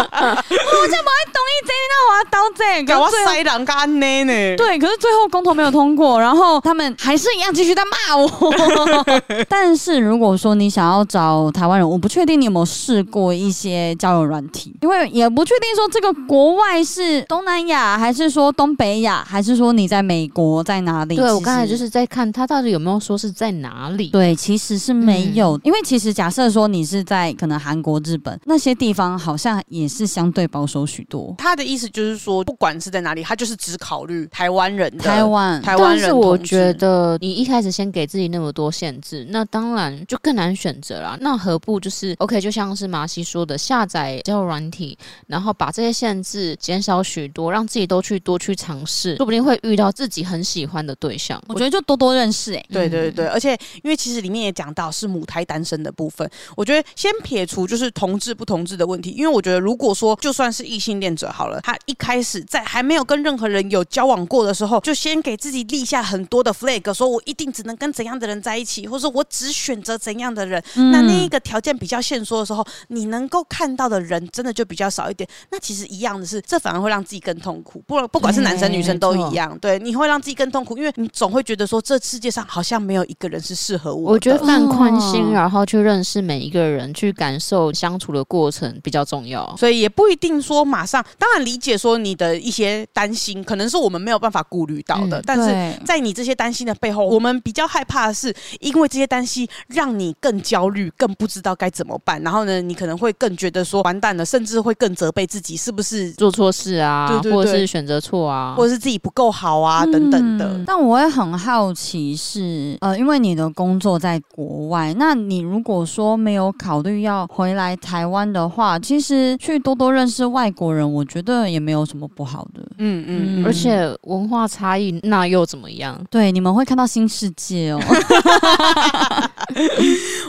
我怎么会同意这？那我要刀这个，我塞两干呢呢？对，可是最后公投没有通过，然后他们还是一样继续在骂我。但是如果说你想要找台湾人，我不确定你有没有试过一些交友软体，因为也不确定说这个国外是东南亚，还是说东北亚，还是说你在美国在哪里？对，我刚才就是在看他到底有没有说是在哪里？对，其实是没有，嗯、因为其实假设说你是在可能韩国、日本那些地方，好像也是相对保守许多。他的意思就是说，不管是在哪里，他就是只考虑台湾人的台湾台湾人。但是我觉得你一开始先给自己那么多限制，那当然就更难选择了。那何不就是 OK？就像是麻西说的，下载交友软体，然后把这些限制减少许多，让自己都去多去尝试，说不定会遇到自己很喜欢的对象。我觉得就多多认识、欸，哎，对对对，而且因为其实里面也讲到是母胎单身的部分，我觉得先撇除就是同志不同志的问题，因为我觉得如果说就算是异性恋者好了，他一开始在还没有跟任何人有交往过的时候，就先给自己立下很多的 flag，说我一定只能跟怎样的人在一起，或者说我只选择怎样的人，嗯、那那一个条件比较限缩的时候，你能够看到的人真的就比较少一点。那其实一样的是，这反而会让自己更痛苦。不不管是男生女生都一样，对，你会让自己更痛苦，因为你总会觉得说这世界上好像没有一个人是适合我。我觉得放宽心，然后去认识每一个人，去感受相处的过程比较重要。所以也不一定说马上，当然理解说你的一些担心，可能是我们没有办法顾虑到的。嗯、但是在你这些担心的背后，我们比较害怕的是，因为这些担心让你更焦虑，更不知道该怎么办。然后呢，你可能会更觉得说完蛋了，甚至会更责备自己是不是做错事啊，对对对，或者是选择错啊，或者是自己不够好啊、嗯、等等的。但我也很好奇是，呃，因为你的工作在国外，那你如果说没有考虑要回来台湾的话，其实去多多认识外国人，我觉得也没有什么不好的。嗯嗯，嗯，而且文化差异那又怎么样？对，你们会看到新世界哦。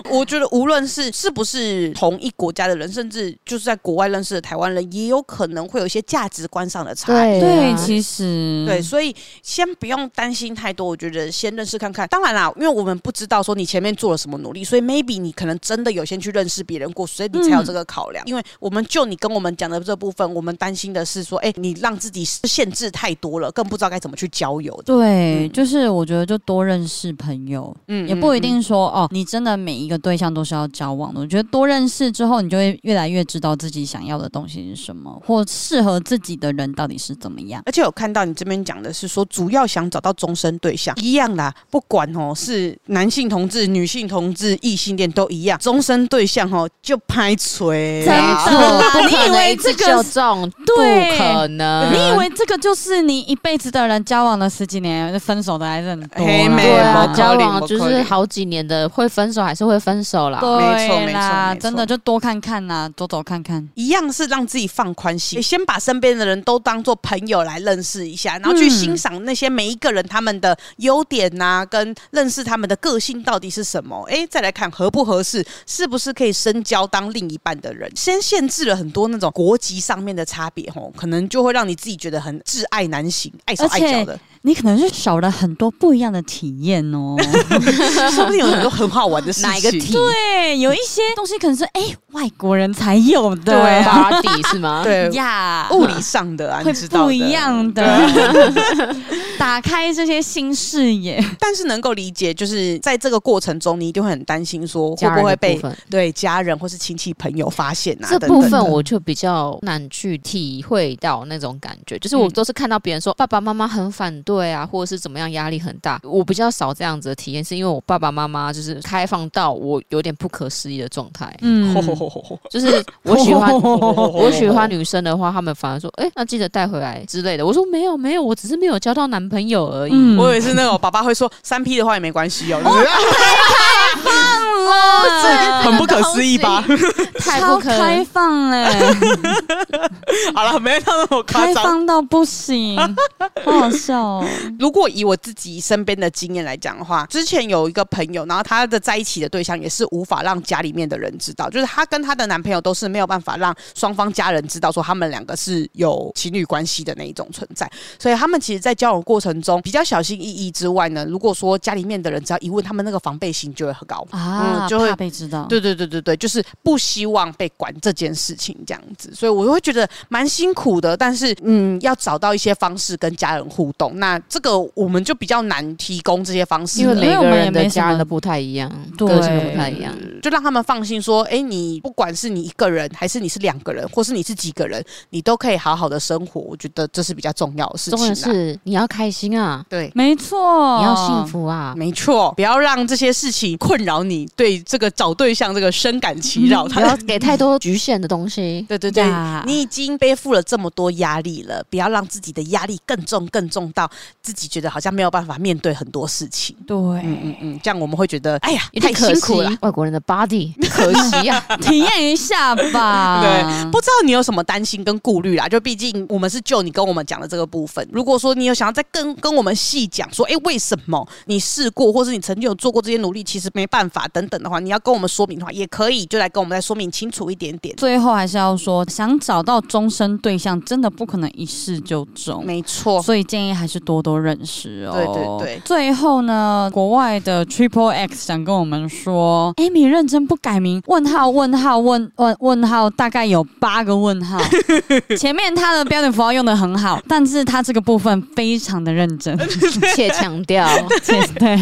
我觉得无论是是不是同一国家的人，甚至就是在国外认识的台湾人，也有可能会有一些价值观上的差异。对，其实对，所以先不用担心太多。我觉得先认识看看。当然啦，因为我们不知道说你前面做了什么努力，所以 maybe 你可能真的有先去认识别人过，所以你才有这个考量。嗯、因为我们就你跟我们讲的这部分，我们担心的是说，哎，你让自己限制太多了，更不知道该怎么去交友。对，嗯、就是我觉得就多认识朋友，嗯，也不一定说哦，你真的每一个对象都是要交往的。我觉得多认识之后，你就会越来越知道自己想要的东西是什么，或适合自己的人到底是怎么样。而且我看到你这边讲的是说，主要想找到终身对象一样啦，不管哦是男性同志、女性同志、异性恋都一样，终身对象哦就拍锤。真的，你以为这个重？对，不可能。你以为这个就是你一辈子的人？交往了十几年，分手的还是很多。对啊，交往就是好几年的，会分手还是会分手啦。对啦，没错没错，真的就多看看呐，走走看看，一样是让自己放宽心，先把身边的人都当做朋友来认识一下，然后去欣赏那些每一个人他们的优点呐，跟认识他们的个性到底是什么。哎，再来看合不合适，是不是可以深交当另一半的人。先限制了很多那种国籍上面的差别，吼，可能就会让你自己觉得很挚爱难行，碍手碍脚的。你可能是少了很多不一样的体验哦，说不定有很多很好玩的事情。哪一个体？对，有一些东西可能是哎、欸、外国人才有的，对、是吗？对呀，物理上的啊，会不一样的，打开这些新视野。但是能够理解，就是在这个过程中，你一定会很担心，说会不会被对家人或是亲戚朋友发现啊？这部分我就比较难去体会到那种感觉，就是我都是看到别人说爸爸妈妈很反对。对啊，或者是怎么样，压力很大。我比较少这样子的体验，是因为我爸爸妈妈就是开放到我有点不可思议的状态。嗯，就是我喜欢 我喜欢女生的话，他们反而说：“哎，那记得带回来之类的。”我说：“没有没有，我只是没有交到男朋友而已。嗯”我以为是那种爸爸会说三 P 的话也没关系哦。很不可思议吧？太不可开放了！好了，没到那么开放到不行，好好笑哦。如果以我自己身边的经验来讲的话，之前有一个朋友，然后他的在一起的对象也是无法让家里面的人知道，就是她跟她的男朋友都是没有办法让双方家人知道说他们两个是有情侣关系的那一种存在，所以他们其实，在交往过程中比较小心翼翼之外呢，如果说家里面的人只要一问，他们那个防备心就会很高啊，嗯、就会怕被知道。对对对对对，就是不希望被管这件事情这样子，所以我会觉得蛮辛苦的，但是嗯，要找到一些方式跟家人互动。那这个我们就比较难提供这些方式，因为每个人的家人都不太一样，个性不太一样，就让他们放心说，哎，你不管是你一个人，还是你是两个人，或是你是几个人，你都可以好好的生活。我觉得这是比较重要的事情。重要是你要开心啊，对，没错，你要幸福啊，没错，不要让这些事情困扰你，对这个找对象这个深感其扰，不要给太多局限的东西。对对对，你已经背负了这么多压力了，不要让自己的压力更重更重到自己觉得好像没有办法面对很多事情，对，嗯嗯嗯，这样我们会觉得，哎呀，太辛苦了。外国人的 body，可惜 呀，体验一下吧。对，不知道你有什么担心跟顾虑啦？就毕竟我们是就你跟我们讲的这个部分。如果说你有想要再跟跟我们细讲，说，哎，为什么你试过，或是你曾经有做过这些努力，其实没办法等等的话，你要跟我们说明的话，也可以，就来跟我们再说明清楚一点点。最后还是要说，想找到终身对象，真的不可能一试就中，没错。所以建议还是多多认识哦。对对对。最后呢，国外的 Triple X 想跟我们说，Amy 认真不改名？问号问号问问问号，大概有八个问号。前面他的标点符号用的很好，但是他这个部分非常的认真，且强调，对，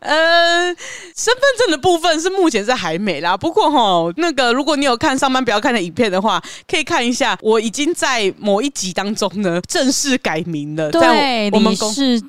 呃，身份证的部分是目前是还没啦。不过哈，那个如果你有看上班不要看的影片的话，可以看一下，我已经在某一集当中呢正式改名了。对，我们公司。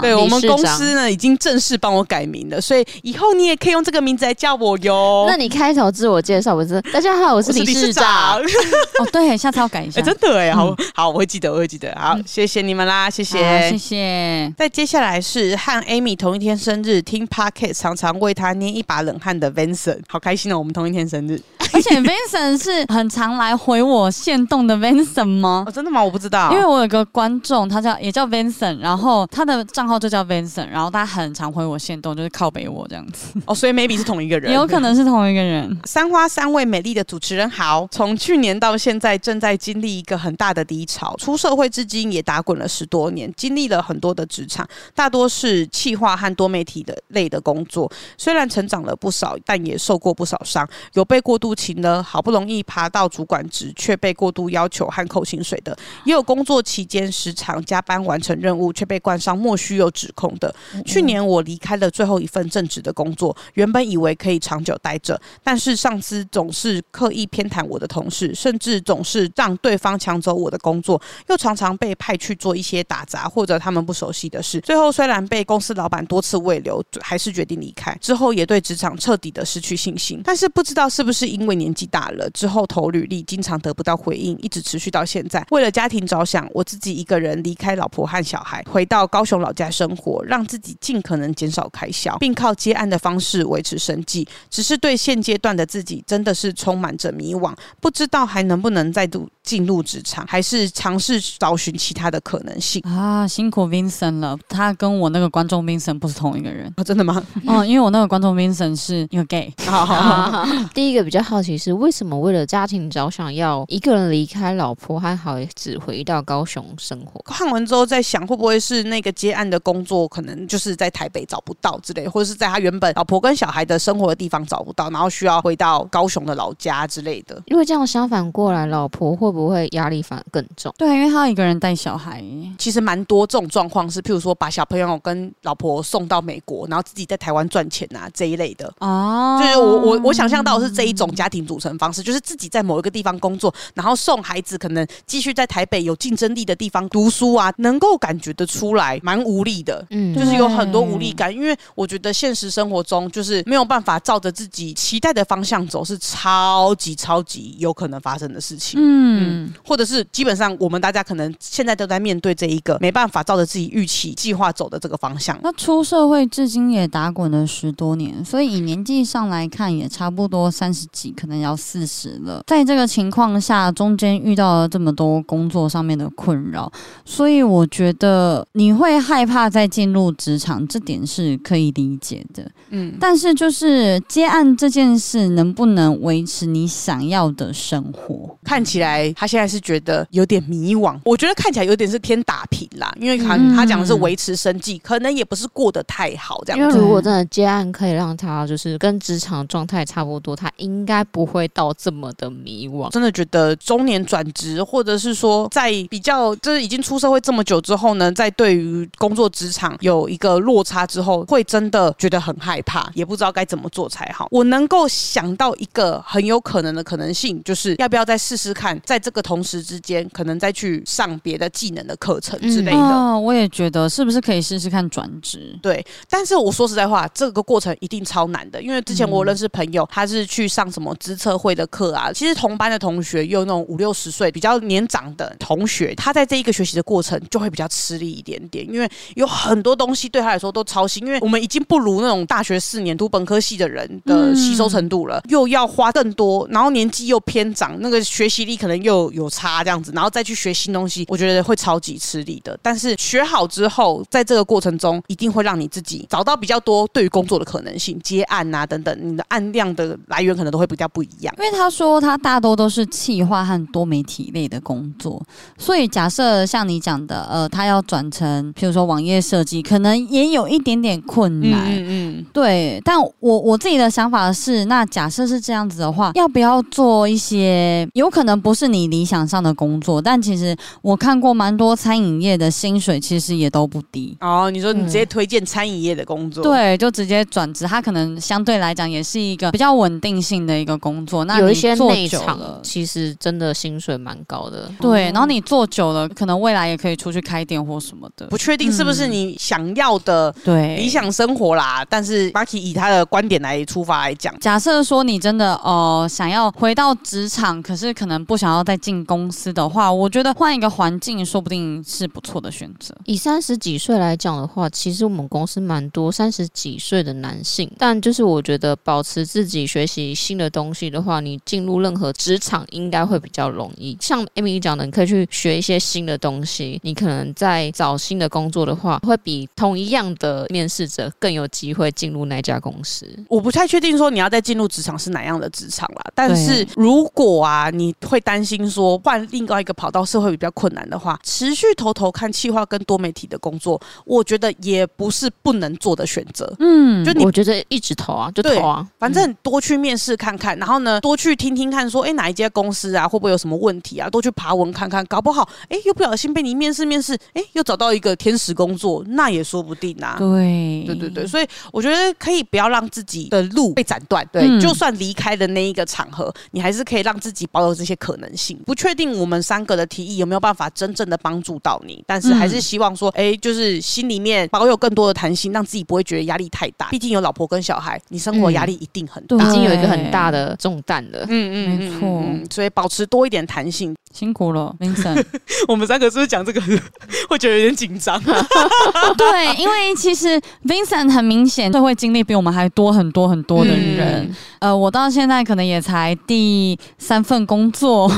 对，我们公司呢已经正式帮我改名了，所以以后你也可以用这个名字来叫我哟。那你开头自我介绍，我是大家好，我是理事长。哦，对，下次要改一下。欸、真的哎，好好，我会记得，我会记得。好，谢谢你们啦，谢谢，谢谢。再接下来是和 Amy 同一天生日，听 Podcast 常常为他捏一把冷汗的 Vincent，好开心哦，我们同一天生日。而且 Vincent 是很常来回我线动的 Vincent 吗？哦，真的吗？我不知道，因为我有个观众，他叫也叫 Vincent，然后他的账号就叫 Vincent，然后他很常回我线动，就是靠北我这样子。哦，所以 maybe 是同一个人，有可能是同一个人。三花三位美丽的主持人好，从去年到现在正在经历一个很大的低潮，出社会至今也打滚了十多年，经历了很多的职场，大多是企划和多媒体的类的工作。虽然成长了不少，但也受过不少伤，有被过度期情呢，好不容易爬到主管职，却被过度要求和扣薪水的，也有工作期间时常加班完成任务，却被冠上莫须有指控的。嗯嗯，去年我离开了最后一份正职的工作，原本以为可以长久待着，但是上司总是刻意偏袒我的同事，甚至总是让对方抢走我的工作，又常常被派去做一些打杂或者他们不熟悉的事。最后虽然被公司老板多次慰留，还是决定离开。之后也对职场彻底的失去信心。但是不知道是不是因为年纪大了，之后投履历经常得不到回应，一直持续到现在。为了家庭着想，我自己一个人离开老婆和小孩，回到高雄老家生活，让自己尽可能减少开销，并靠接案的方式维持生计。只是对现阶段的自己真的是充满着迷惘，不知道还能不能再度进入职场，还是尝试找寻其他的可能性啊！辛苦 Vincent 了，他跟我那个观众 Vincent 不是同一个人。哦，真的吗？嗯，因为我那个观众 Vincent 是一个 gay。好好好，第一个比较好奇是，为什么为了家庭着想，要一个人离开老婆和孩子，回到高雄生活？看完之后在想，会不会是那个接案的工作，可能就是在台北找不到之类，或者是在他原本老婆跟小孩的生活的地方找不到，然后需要回到高雄的老家之类的。因为这样相反过来，老婆会不会压力反而更重？对，因为他一个人带小孩，其实蛮多这种状况是，譬如说把小朋友跟老婆送到美国，然后自己在台湾赚钱啊这一类的。哦，就是我我我想象到的是这一种家庭组成方式，就是自己在某一个地方工作，然后送孩子可能继续在台北有竞争力的地方读书啊，能够感觉得出来蛮无力的，嗯，就是有很多无力感，因为我觉得现实生活中就是没有办法照着自己期待的方向走，是超级超级有可能发生的事情，嗯，嗯，或者是基本上我们大家可能现在都在面对这一个没办法照着自己预期计划走的这个方向。那出社会至今也打滚了十多年，所以以年纪上来看也差不多三十几，可能要四十了。在这个情况下，中间遇到了这么多工作上面的困扰，所以我觉得你会害怕再进入职场，这点是可以理解的。嗯，但是就是接案这件事能不能维持你想要的生活？看起来他现在是觉得有点迷惘。我觉得看起来有点是偏打平啦，因为他他讲的是维持生计，可能也不是过得太好这样。因为如果真的接案可以让他就是跟职场状态差不多，他应该不会到这么的迷惘。真的觉得中年转职，或者是说在比较就是已经出社会这么久之后呢，在对于工作职场有一个落差之后，会真的觉得很害怕，也不知道该怎么做才好。我能够想到一个很有可能的可能性，就是要不要再试试看，在这个同时之间，可能再去上别的技能的课程之类的。嗯哦，我也觉得是不是可以试试看转职？对，但是我说实在话，这个过程一定超难的，因为之前我认识朋友，他是去上什么资测会的课啊，其实同班的同学有那种五六十岁比较年长的同学，他在这一个学习的过程就会比较吃力一点点，因为有很多东西对他来说都超新，因为我们已经不如那种大学四年读本科系的人的吸收程度了，嗯、又要花更多，然后年纪又偏长，那个学习力可能又有差这样子，然后再去学新东西，我觉得会超级吃力的。但是学好之后，在这个过程中，一定会让你自己找到比较多对于工作的可能性，接案啊等等，你的案量的来源可能都会比较不一样。因为他说他大多都是企划和多媒体类的工作，所以假设像你讲的，呃，他要转成，譬如说网页设计，可能也有一点点困难。嗯嗯，对。但我我自己的想法是，那假设是这样子的话，要不要做一些有可能不是你理想上的工作？但其实我看过蛮多餐饮业的薪水，其实也都不低。哦，你说你直接推荐餐饮业的工作？嗯，对，就直接转职，他可能相对来讲也是一个比较稳定性的一个工作。那有一些内场其实真的薪水蛮高的。对，然后你做久了，可能未来也可以出去开店或什么的。不确定是不是你想要的对理想生活啦。但是 Maki 以他的观点来出发来讲，假设说你真的哦、呃、想要回到职场，可是可能不想要再进公司的话，我觉得换一个环境说不定是不错的选择。以三十几岁来讲的话，其实我们公司蛮多三十几岁的男性，但就是我觉得保持自己学习新的东西的话，你进入任何职场应该会比较容易。像 Amy 讲的，你可以去学一些新的东西，你可能在找新的工作的话，会比同一样的面试者更有机会进入那家公司。我不太确定说你要再进入职场是哪样的职场啦，但是如果啊，你会担心说换另外一个跑道社会比较困难的话，持续偷偷看企划跟多媒体的工作，我觉得也不是不能做的选择。嗯，就你我觉得一直投啊，就投啊，反正多去面试看看。然后呢，多去听听看，说，哎，哪一家公司啊，会不会有什么问题啊？多去爬文看看，搞不好，哎，又不小心被你面试面试，哎，又找到一个天使工作，那也说不定啊。对，对对对，所以我觉得可以不要让自己的路被斩断。对，嗯、就算离开的那一个场合，你还是可以让自己保有这些可能性。不确定我们三个的提议有没有办法真正的帮助到你，但是还是希望说，哎，就是心里面保有更多的弹性，让自己不会觉得压力太大。毕竟有老婆跟小孩，你生活压力一定很大，已经有一个很大的重担了。嗯嗯，没错。所以保持多一点弹性，辛苦了，Vincent。我们三个是不是讲这个 会觉得有点紧张？对，因为其实 Vincent 很明显社会经历比我们还多很多很多的人。嗯、呃，我到现在可能也才第三份工作。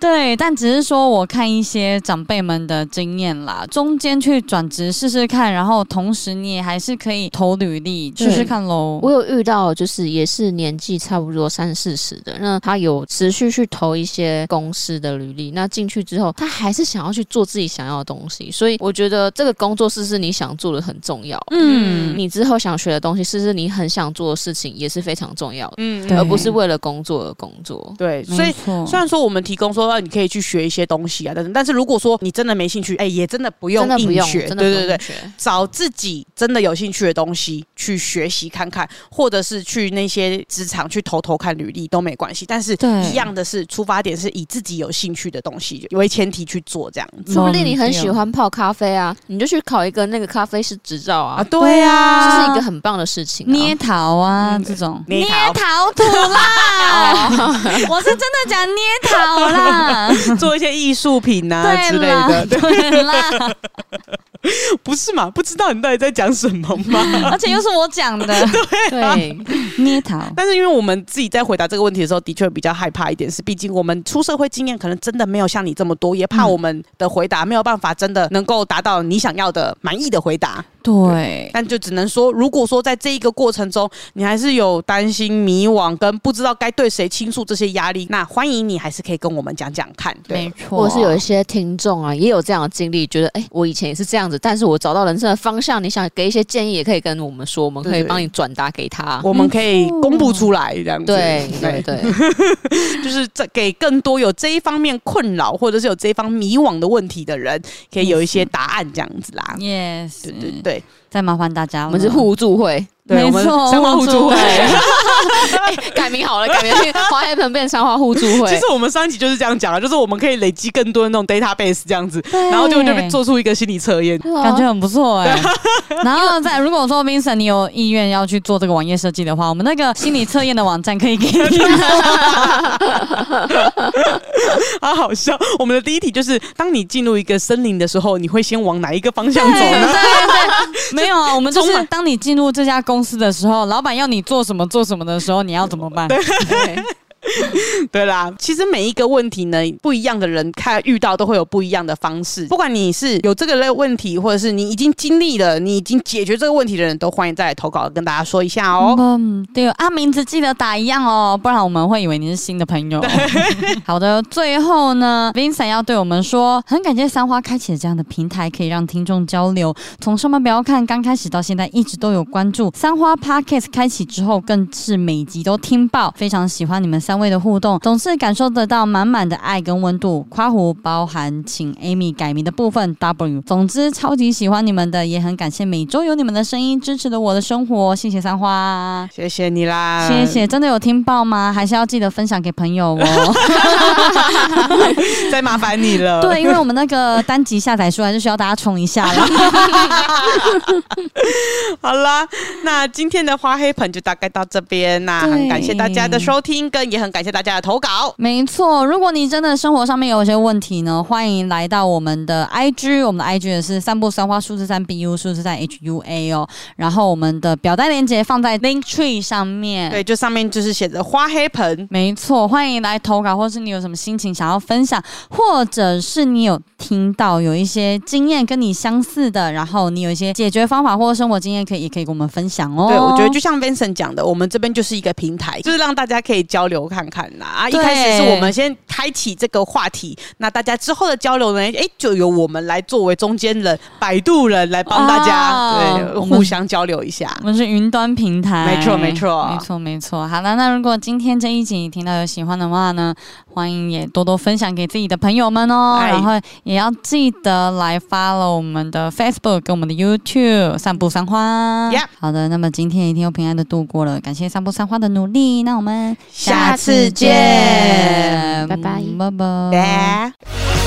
对，但只是说我看一些长辈们的经验啦，中间去转职试试看，然后同时你也还是可以投履历试试看喽。我有遇到就是也是年纪差不多三四十的，那他有持续去投一些公司的履历，那进去之后他还是想要去做自己想要的东西，所以我觉得这个工作是是你想做的很重要。嗯，你之后想学的东西是是你很想做的事情也是非常重要的。嗯，而不是为了工作而工作。对，所以虽然说我们提供说你可以去学一些东西啊，但是但是如果说你真的没兴趣，哎，也真的不用硬学。对对对，找自己真的有兴趣的东西去学习看看，或者是去那些职场去偷偷看履历都没关系。但是一样的是，出发点是以自己有兴趣的东西为前提去做这样子。说不定你很喜欢泡咖啡啊，你就去考一个那个咖啡师执照啊。对啊，这是一个很棒的事情。捏陶啊，这种捏陶土啦，我是真的讲捏陶啦，做一些艺术品啊之类的。对啦。不是嘛？不知道你到底在讲什么吗？而且又是我讲的，对啊，对，捏陶。但是因为我们自己在回答这个问题的时候，的确比较害怕一点，是毕竟我们出社会经验可能真的没有像你这么多，也怕我们的回答没有办法真的能够达到你想要的满意的回答。对，对，但就只能说，如果说在这一个过程中，你还是有担心、迷惘跟不知道该对谁倾诉这些压力，那欢迎你还是可以跟我们讲讲看。对，没错，或是有一些听众啊，也有这样的经历，觉得哎，我以前也是这样子。但是我找到人生的方向，你想给一些建议，也可以跟我们说，我们可以帮你转达给他，我们可以公布出来这样子。对对对，就是这给更多有这一方面困扰或者是有这一方迷惘的问题的人，可以有一些答案这样子啦。Yes，对对对，day. 再麻烦大家，我们是互助会。对，没错，三花互助会 改名好了，改名花黑盆变三花互助会。其实我们上一集就是这样讲了，就是我们可以累积更多的那种 database 这样子，然后就就做出一个心理测验，感觉很不错哎。然后再如果说 Vincent 你有意愿要去做这个网页设计的话，我们那个心理测验的网站可以给你。好好笑！我们的第一题就是：当你进入一个森林的时候，你会先往哪一个方向走呢？对对对，没有啊，我们就是当你进入这家公。司的时候，老板要你做什么做什么的时候，你要怎么办？对。对啦，其实每一个问题呢，不一样的人看遇到都会有不一样的方式。不管你是有这个类问题，或者是你已经经历了，你已经解决这个问题的人，都欢迎再来投稿跟大家说一下哦。嗯，对啊，名字记得打一样哦，不然我们会以为你是新的朋友。好的，最后呢，Vincent 要对我们说，很感谢三花开启了这样的平台，可以让听众交流。从上班不要看，刚开始到现在一直都有关注三花 Podcast 开启之后，更是每集都听爆，非常喜欢你们三位的互动。总是感受得到满满的爱跟温度，夸胡包含请 Amy 改名的部分 W。总之超级喜欢你们的，也很感谢每周有你们的声音支持了我的生活，谢谢三花，谢谢你啦，谢谢。真的有听爆吗？还是要记得分享给朋友哦。再麻烦你了。对，因为我们那个单集下载数还是需要大家冲一下了。好啦，那今天的花黑盆就大概到这边，那很感谢大家的收听，跟也很感谢大家的投。稿没错，如果你真的生活上面有一些问题呢，欢迎来到我们的 IG，我们的 IG 也是三步三花数字三 BU 数字三 HUA 哦。然后我们的表单链接放在 Link Tree 上面，对，就上面就是写着花黑盆，没错，欢迎来投稿，或是你有什么心情想要分享，或者是你有听到有一些经验跟你相似的，然后你有一些解决方法或者生活经验，可以也可以跟我们分享哦。对，我觉得就像 Vincent 讲的，我们这边就是一个平台，就是让大家可以交流看看看啦。啊。一开始是我们先开启这个话题。那大家之后的交流呢？哎，就由我们来作为中间人、摆渡人来帮大家、哦、对互相交流一下。我们是云端平台，没错，没错，没错，没错。好了，那如果今天这一集你听到有喜欢的话呢，欢迎也多多分享给自己的朋友们哦。哎、然后也要记得来 follow 我们的 Facebook 跟我们的 YouTube 散步三花。好的，那么今天一定又平安的度过了，感谢散步三花的努力。那我们下次见，拜拜，拜拜。拜